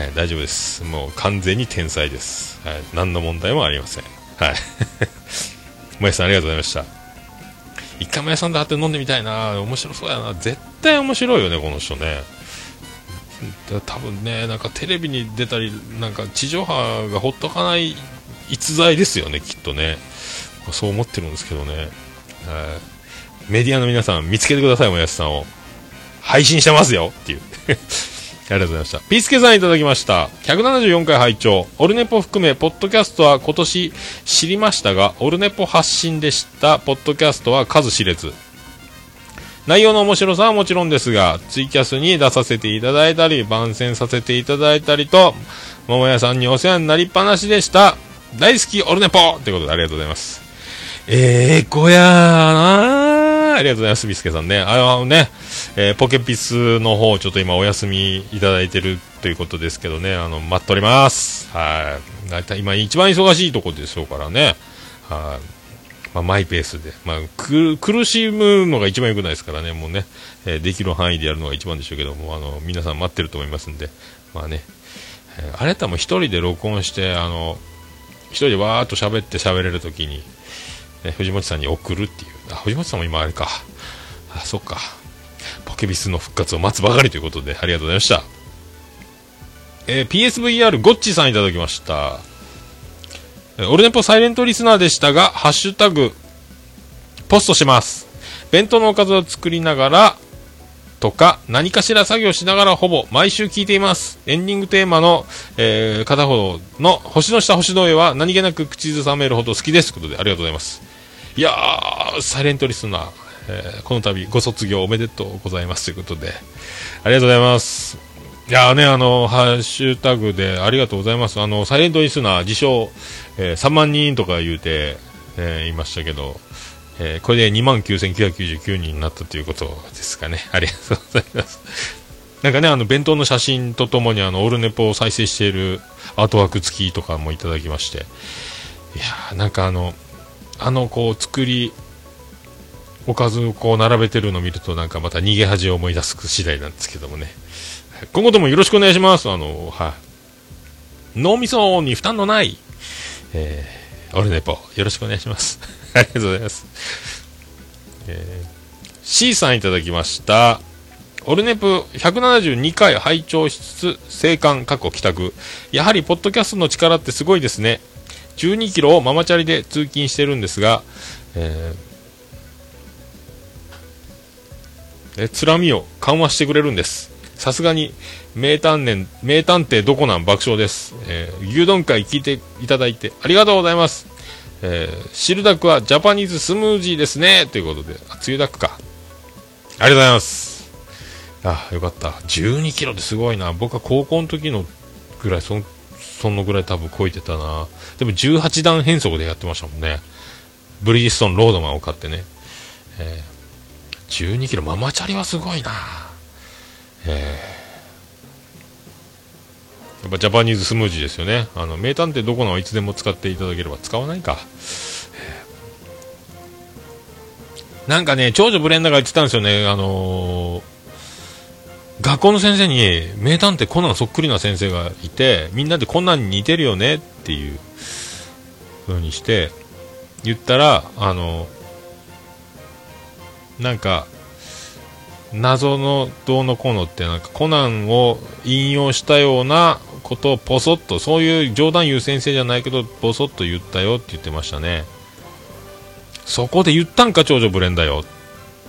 はい、大丈夫です。もう完全に天才です。はい、何の問題もありません。はい。(laughs) もやさんありがとうございました。一回もやさんで会って飲んでみたいな面白そうやな絶対面白いよねこの人ね多分ねなんかテレビに出たりなんか地上波がほっとかない逸材ですよねきっとねそう思ってるんですけどね、はいメディアの皆さん見つけてくださいもやしさんを配信してますよっていう (laughs) ありがとうございました。ピースケさんいただきました。174回拝聴オルネポ含め、ポッドキャストは今年知りましたが、オルネポ発信で知ったポッドキャストは数知れず。内容の面白さはもちろんですが、ツイキャスに出させていただいたり、番宣させていただいたりと、桃屋さんにお世話になりっぱなしでした。大好きオルネポということでありがとうございます。えー、こやーなーありがとうございます、ビスケさんね。あのね、えーポケピスの方、ちょっと今お休みいただいてるということですけどね、あの、待っております。はい。だいたい今一番忙しいところでしょうからね。はい。まあ、マイペースで。まあ、く苦しむのが一番良くないですからね、もうね、えーできる範囲でやるのが一番でしょうけども、あの、皆さん待ってると思いますんで、まあね、えーあれやったも一人で録音して、あの、一人でわーっと喋って喋れるときに、ね、藤本さんに送るっていう。あ、藤本さんも今あれか。あ、そっか。ポケビスの復活を待つばかりということで、ありがとうございました。えー PSVR ゴッチさんいただきました。えオルネポサイレントリスナーでしたが、ハッシュタグ、ポストします。弁当のおかずを作りながら、とか、何かしら作業しながらほぼ毎週聞いています。エンディングテーマの、えー片方の星の下星の上は何気なく口ずさめるほど好きです。ということで、ありがとうございます。いやー、サイレントリスナー、えーこの度ご卒業おめでとうございますということで、ありがとうございます。いやーね、あの、ハッシュタグでありがとうございます。あの、サイレントリスナー、自称、えー3万人とか言うて、えー言いましたけど、えーこれで29,999人になったということですかね。(laughs) ありがとうございます。なんかね、あの、弁当の写真とともに、あの、オルネポを再生しているアートワーク付きとかもいただきまして、いやーなんかあの、あの、こう、作り、おかずをこう並べてるのを見るとなんかまた逃げ恥を思い出す次第なんですけどもね。今後ともよろしくお願いします。あの、はい。脳みそに負担のない、えー、オルネポ、よろしくお願いします。(laughs) ありがとうございます。えー、C さんいただきました。オルネプ172回拝聴しつつ、生還、過去帰宅。やはり、ポッドキャストの力ってすごいですね。12キロをママチャリで通勤してるんですが、えーえ、つらみを緩和してくれるんです。さすがに、名探偵、名探偵どこなん爆笑です。えー牛丼会聞いていただいてありがとうございます。えー、シルダックはジャパニーズスムージーですね。ということで、あ、つゆダックか。ありがとうございます。あ、よかった。12キロってすごいな。僕は高校の時のぐらい、そん、そのぐらい多分超えてたな。でも18段変速でやってましたもんね。ブリヂストンロードマンを買ってね。えー12キロ、ママチャリはすごいな。えーやっぱジャパニーズスムージーですよね。あの、名探偵どこのはいつでも使っていただければ使わないか。えなんかね、長女ブレンダーが言ってたんですよね。あのー学校の先生に名探偵コナンそっくりな先生がいて、みんなでコナンに似てるよねっていう風にして、言ったら、あのなんか、謎のどうのこうのって、なんかコナンを引用したようなことをポソッと、そういう冗談言う先生じゃないけど、ポソッと言ったよって言ってましたね。そこで言ったんか、長女ブレンだよ。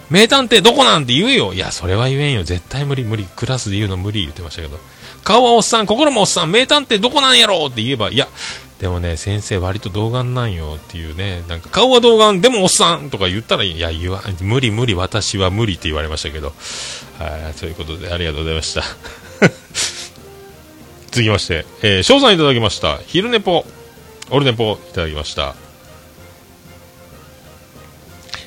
名探偵どこなんて言うよいや、それは言えんよ。絶対無理無理。クラスで言うの無理言ってましたけど。顔はおっさん、心もおっさん、名探偵どこなんやろって言えば、いや、でもね、先生割と童顔なんよっていうね、なんか顔は童顔、でもおっさんとか言ったらいい。いや、言わ、無理無理、私は無理って言われましたけど。はい、そういうことでありがとうございました。(laughs) 続きまして、えー、翔さんいただきました。昼寝ぽ、オルネポいただきました。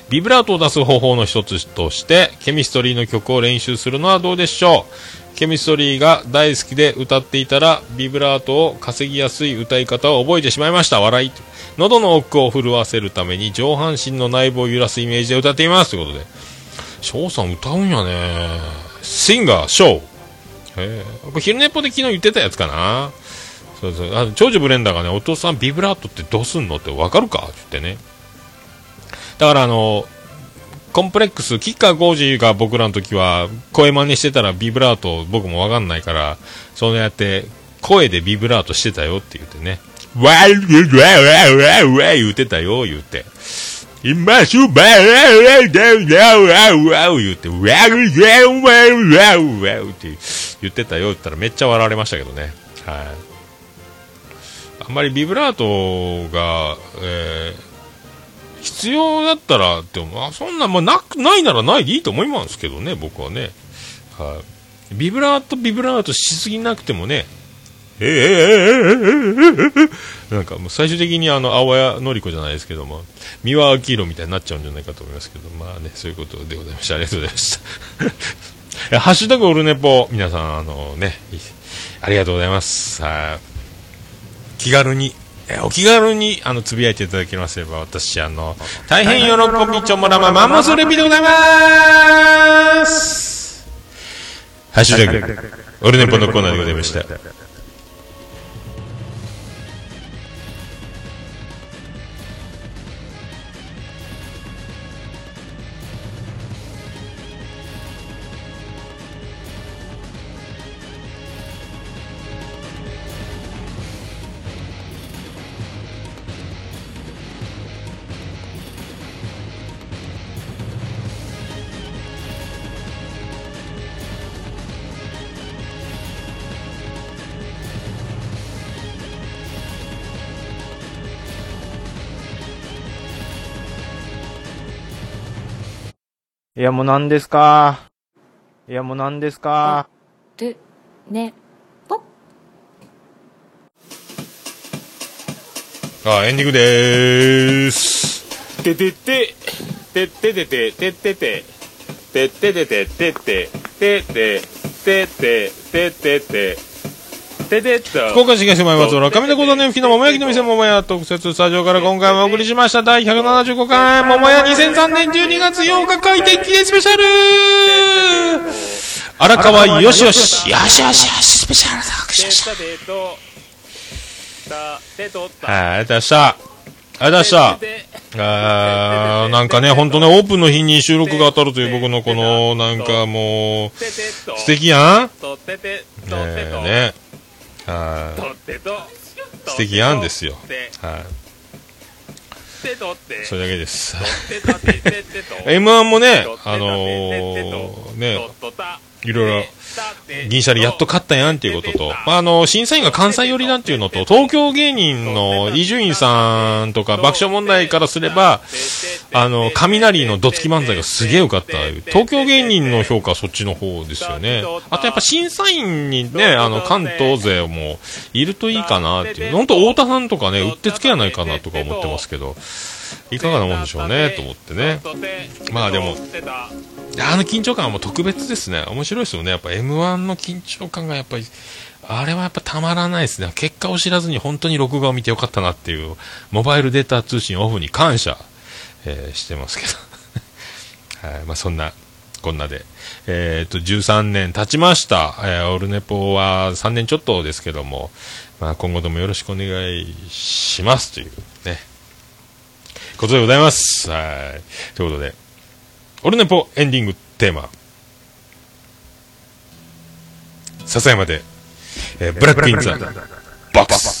ビブラートを出す方法の一つとして、ケミストリーの曲を練習するのはどうでしょう？ケミストリーが大好きで歌っていたら、ビブラートを稼ぎやすい歌い方を覚えてしまいました。笑い。喉の奥を震わせるために上半身の内部を揺らすイメージで歌っています。ということで。翔さん歌うんやね。シンガー、ショー。え。これ昼寝っぽで昨日言ってたやつかな。そうそう。あの長女ブレンダーがね、お父さんビブラートってどうすんのってわかるかって言ってね。だからあの、コンプレックス、キッカーゴージーが僕らの時は、声真似してたらビブラート僕もわかんないから、そうやって、声でビブラートしてたよって言ってね。わーわーわーわーわー言ってたよ、言って。今すばらだよなわうわう言って、わうわうわうわうわって言ってたよ言ったらめっちゃ笑われましたけどね。はい。あんまりビブラートが、えー必要だったらって思う、あそんな、まあ、なく、ないならないでいいと思いますけどね、僕はね。はい。ビブラート、ビブラートしすぎなくてもね、えー、えー、えー、え、え、なんかもう最終的にあの、青谷のり子じゃないですけども、三輪明宏みたいになっちゃうんじゃないかと思いますけど、まあね、そういうことでございました。ありがとうございました。ハッシュタグオルネポ、皆さん、あのね、ありがとうございます。気軽に、えお気軽に、あの、つぶやいていただけますれば、私、あの、大変喜びちょもらま、マンモスレビでございますハッシュタグ、オルネポのコーナーでございました。いや、もう何ですか？いや、もう何ですか？で、ね、あ、エンディングでーす。ててて、てててて、ててて、てててて、てて、てて、てて、ててて、ててと。福岡市東前松原上田小田の吹きの桃焼きの店桃屋特設スタジオから今回もお送りしました第175回桃屋2003年12月8日回転記念スペシャル荒川よしよしよしよしよしスペシャル作詞し。はい、ありがとうございました。ありがとうございました。あーなんかね、ほんとね、オープンの日に収録が当たるという僕のこの、なんかもう、素敵やんねえね。はい。素敵やんですよ。はい。それだけです。てとてててと M1 もね、あのー、ね、いろいろ、銀シャリやっと勝ったやんっていうことと、まあ、あの、審査員が関西寄りなんていうのと、東京芸人の伊集院さんとか爆笑問題からすれば、あの、雷のどつき漫才がすげえ良かった。東京芸人の評価はそっちの方ですよね。あとやっぱ審査員にね、あの、関東勢もいるといいかなっていう。本当太田さんとかね、うってつけやないかなとか思ってますけど、いかがなもんでしょうね、と思ってね。まあでも、あの緊張感はもう特別ですね。面白いですよね。やっぱ M1 の緊張感がやっぱり、あれはやっぱたまらないですね。結果を知らずに本当に録画を見てよかったなっていう、モバイルデータ通信オフに感謝、えーしてますけど。(laughs) はい。まあそんな、こんなで。えっ、と、13年経ちました。えーオルネポは3年ちょっとですけども、まあ今後ともよろしくお願いしますというね、ことでございます。はい。ということで、オルネポエンディングテーマ。笹山で、えー Black in the Box。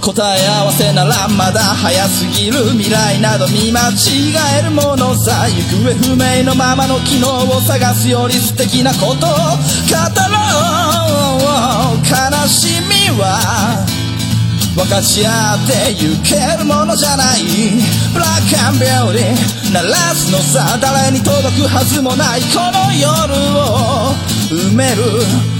答え合わせならまだ早すぎる未来など見間違えるものさ行方不明のままの機能を探すより素敵なことを語ろう。悲しみは分かち合ってゆけるものじゃない。ブラックアンビューティー鳴らすのさ誰に届くはずもない。この夜を埋める。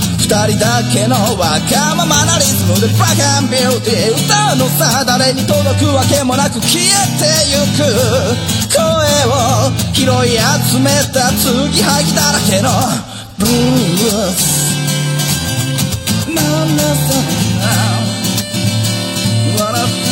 人だけのわがままなリズムでブラックビューティー歌うのさ誰に届くわけもなく消えてゆく。声を拾い集めた継ぎはぎだらけのブルースなんだそれな笑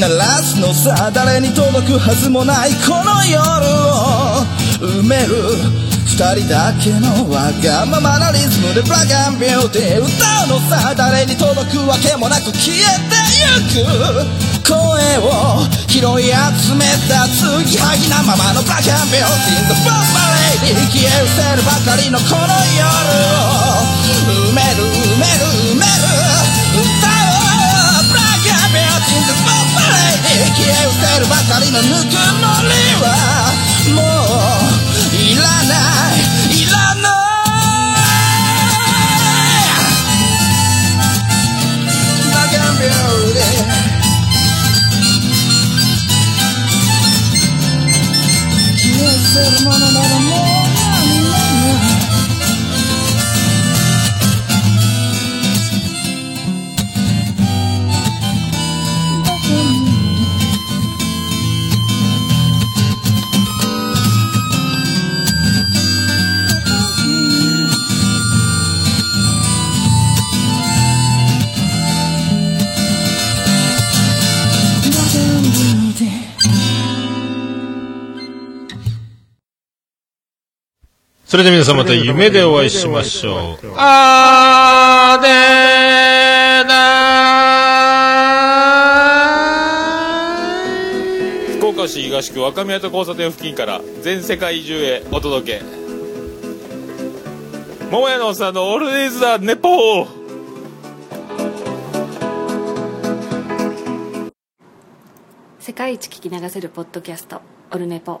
鳴らすのさ誰に届くはずもないこの夜を埋める二人だけのわがままなリズムでブラックアンビューティー歌うのさ誰に届くわけもなく消えてゆく声を拾い集めた継ぎはぎなままのブラックアンビューティー The Bomb Lady 消え失せるばかりのこの夜を。埋める埋める埋める。Lady 消え失せるばかりのぬくもりはもういらないいらないブラックアンビューティー消え失せるものならもうそれでは皆さんまた夢でお会いしましょう。あーでー福岡市東区若宮と交差点付近から全世界中へお届け。桃屋のおっさんのオールデイズ・ザ・ネポー。世界一聞き流せるポッドキャストオルネポ